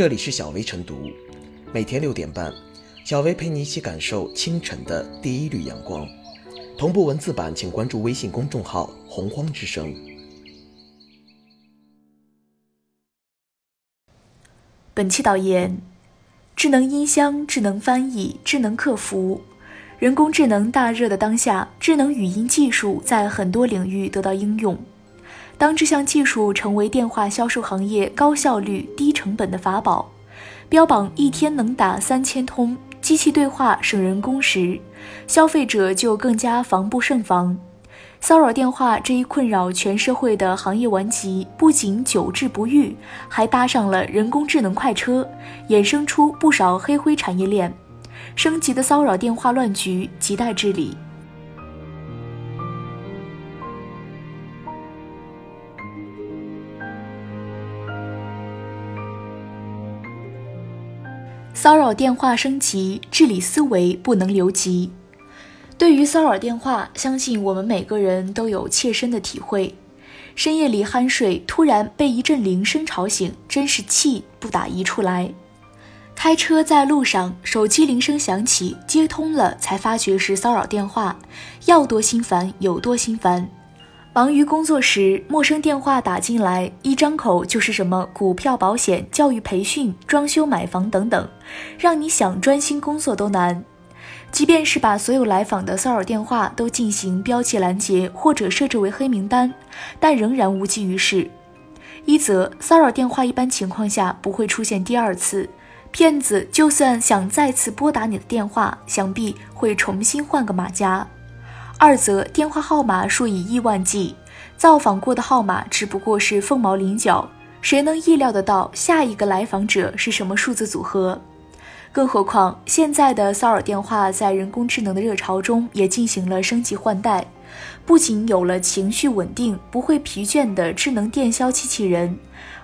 这里是小薇晨读，每天六点半，小薇陪你一起感受清晨的第一缕阳光。同步文字版，请关注微信公众号“洪荒之声”。本期导言：智能音箱、智能翻译、智能客服。人工智能大热的当下，智能语音技术在很多领域得到应用。当这项技术成为电话销售行业高效率、低成本的法宝，标榜一天能打三千通，机器对话省人工时，消费者就更加防不胜防。骚扰电话这一困扰全社会的行业顽疾，不仅久治不愈，还搭上了人工智能快车，衍生出不少黑灰产业链。升级的骚扰电话乱局亟待治理。骚扰电话升级，治理思维不能留级。对于骚扰电话，相信我们每个人都有切身的体会。深夜里酣睡，突然被一阵铃声吵醒，真是气不打一处来。开车在路上，手机铃声响起，接通了，才发觉是骚扰电话，要多心烦有多心烦。忙于工作时，陌生电话打进来，一张口就是什么股票、保险、教育培训、装修、买房等等，让你想专心工作都难。即便是把所有来访的骚扰电话都进行标记拦截或者设置为黑名单，但仍然无济于事。一则，骚扰电话一般情况下不会出现第二次，骗子就算想再次拨打你的电话，想必会重新换个马甲。二则电话号码数以亿万计，造访过的号码只不过是凤毛麟角，谁能意料得到下一个来访者是什么数字组合？更何况现在的骚扰电话在人工智能的热潮中也进行了升级换代，不仅有了情绪稳定、不会疲倦的智能电销机器人，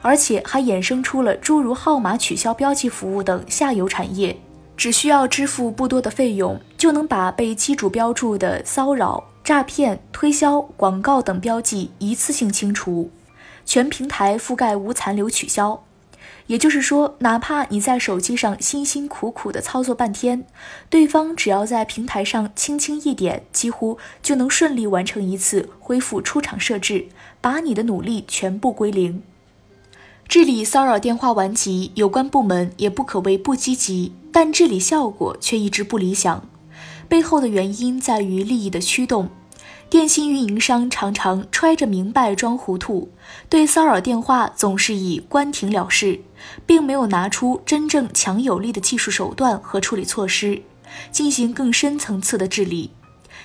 而且还衍生出了诸如号码取消标记服务等下游产业。只需要支付不多的费用，就能把被机主标注的骚扰、诈骗、推销、广告等标记一次性清除，全平台覆盖无残留取消。也就是说，哪怕你在手机上辛辛苦苦的操作半天，对方只要在平台上轻轻一点，几乎就能顺利完成一次恢复出厂设置，把你的努力全部归零。治理骚扰电话顽疾，有关部门也不可谓不积极，但治理效果却一直不理想。背后的原因在于利益的驱动，电信运营商常常揣着明白装糊涂，对骚扰电话总是以关停了事，并没有拿出真正强有力的技术手段和处理措施，进行更深层次的治理。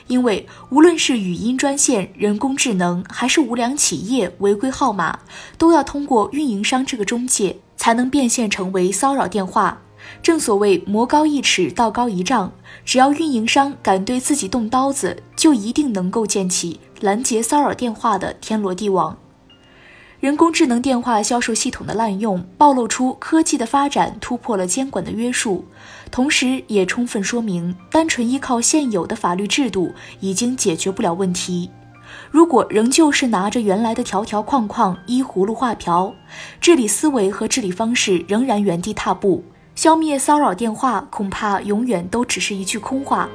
因为无论是语音专线、人工智能，还是无良企业违规号码，都要通过运营商这个中介，才能变现成为骚扰电话。正所谓魔高一尺，道高一丈，只要运营商敢对自己动刀子，就一定能够建起拦截骚扰电话的天罗地网。人工智能电话销售系统的滥用，暴露出科技的发展突破了监管的约束，同时也充分说明，单纯依靠现有的法律制度已经解决不了问题。如果仍旧是拿着原来的条条框框依葫芦画瓢，治理思维和治理方式仍然原地踏步，消灭骚扰电话恐怕永远都只是一句空话。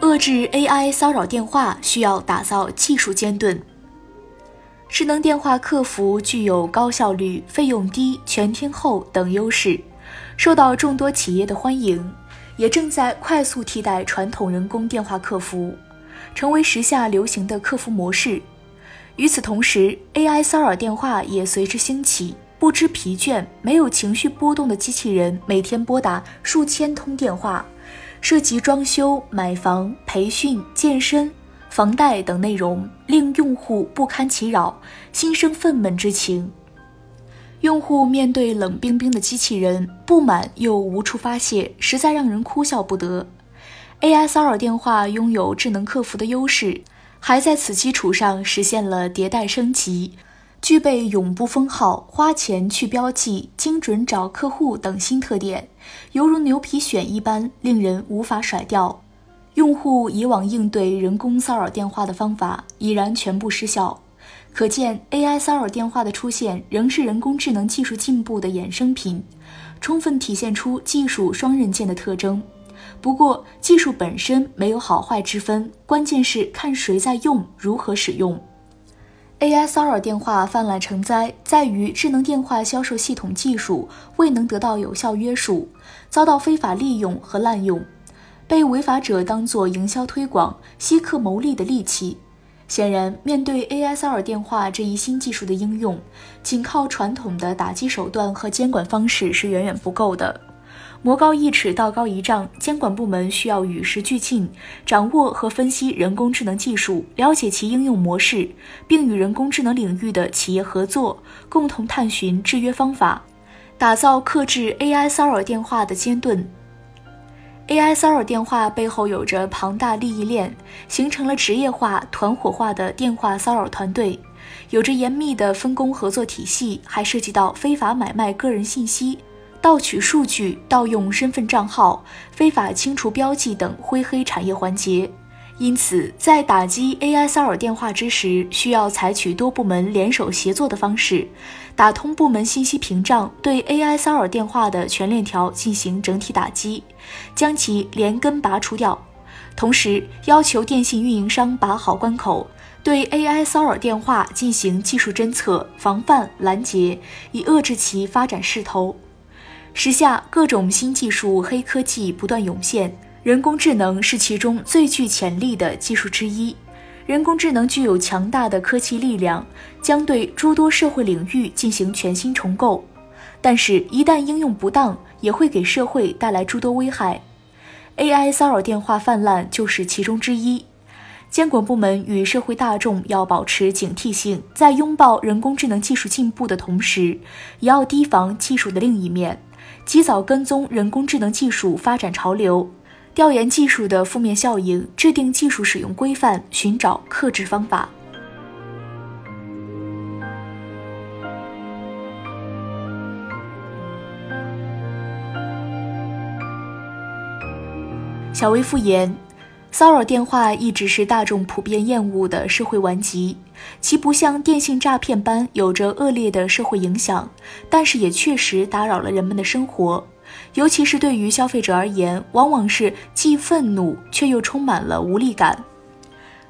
遏制 AI 骚扰电话需要打造技术尖盾。智能电话客服具有高效率、费用低、全天候等优势，受到众多企业的欢迎，也正在快速替代传统人工电话客服，成为时下流行的客服模式。与此同时，AI 骚扰电话也随之兴起，不知疲倦、没有情绪波动的机器人每天拨打数千通电话。涉及装修、买房、培训、健身、房贷等内容，令用户不堪其扰，心生愤懑之情。用户面对冷冰冰的机器人，不满又无处发泄，实在让人哭笑不得。AI 骚扰电话拥有智能客服的优势，还在此基础上实现了迭代升级。具备永不封号、花钱去标记、精准找客户等新特点，犹如牛皮癣一般，令人无法甩掉。用户以往应对人工骚扰电话的方法已然全部失效。可见，AI 骚扰电话的出现仍是人工智能技术进步的衍生品，充分体现出技术双刃剑的特征。不过，技术本身没有好坏之分，关键是看谁在用，如何使用。AI 骚扰电话泛滥成灾，在于智能电话销售系统技术未能得到有效约束，遭到非法利用和滥用，被违法者当作营销推广、吸客牟利的利器。显然，面对 AI 骚扰电话这一新技术的应用，仅靠传统的打击手段和监管方式是远远不够的。魔高一尺，道高一丈，监管部门需要与时俱进，掌握和分析人工智能技术，了解其应用模式，并与人工智能领域的企业合作，共同探寻制约方法，打造克制 AI 骚扰电话的尖盾。AI 骚扰电话背后有着庞大利益链，形成了职业化、团伙化的电话骚扰团队，有着严密的分工合作体系，还涉及到非法买卖个人信息、盗取数据、盗用身份账号、非法清除标记等灰黑产业环节。因此，在打击 AI 骚扰电话之时，需要采取多部门联手协作的方式，打通部门信息屏障，对 AI 骚扰电话的全链条进行整体打击，将其连根拔除掉。同时，要求电信运营商把好关口，对 AI 骚扰电话进行技术侦测、防范、拦截，以遏制其发展势头。时下，各种新技术、黑科技不断涌现。人工智能是其中最具潜力的技术之一。人工智能具有强大的科技力量，将对诸多社会领域进行全新重构。但是，一旦应用不当，也会给社会带来诸多危害。AI 骚扰电话泛滥就是其中之一。监管部门与社会大众要保持警惕性，在拥抱人工智能技术进步的同时，也要提防技术的另一面，及早跟踪人工智能技术发展潮流。调研技术的负面效应，制定技术使用规范，寻找克制方法。小微复言，骚扰电话一直是大众普遍厌恶的社会顽疾，其不像电信诈骗般有着恶劣的社会影响，但是也确实打扰了人们的生活。尤其是对于消费者而言，往往是既愤怒却又充满了无力感。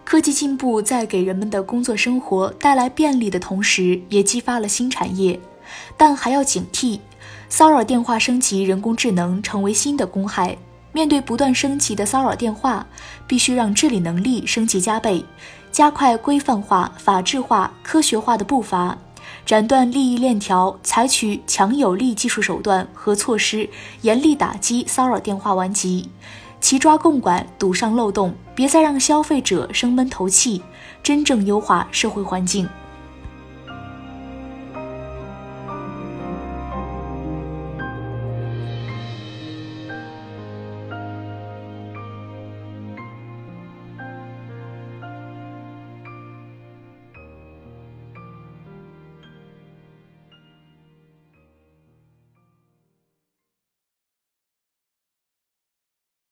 科技进步在给人们的工作生活带来便利的同时，也激发了新产业，但还要警惕，骚扰电话升级人工智能成为新的公害。面对不断升级的骚扰电话，必须让治理能力升级加倍，加快规范化、法治化、科学化的步伐。斩断利益链条，采取强有力技术手段和措施，严厉打击骚扰电话顽疾，齐抓共管，堵上漏洞，别再让消费者生闷头气，真正优化社会环境。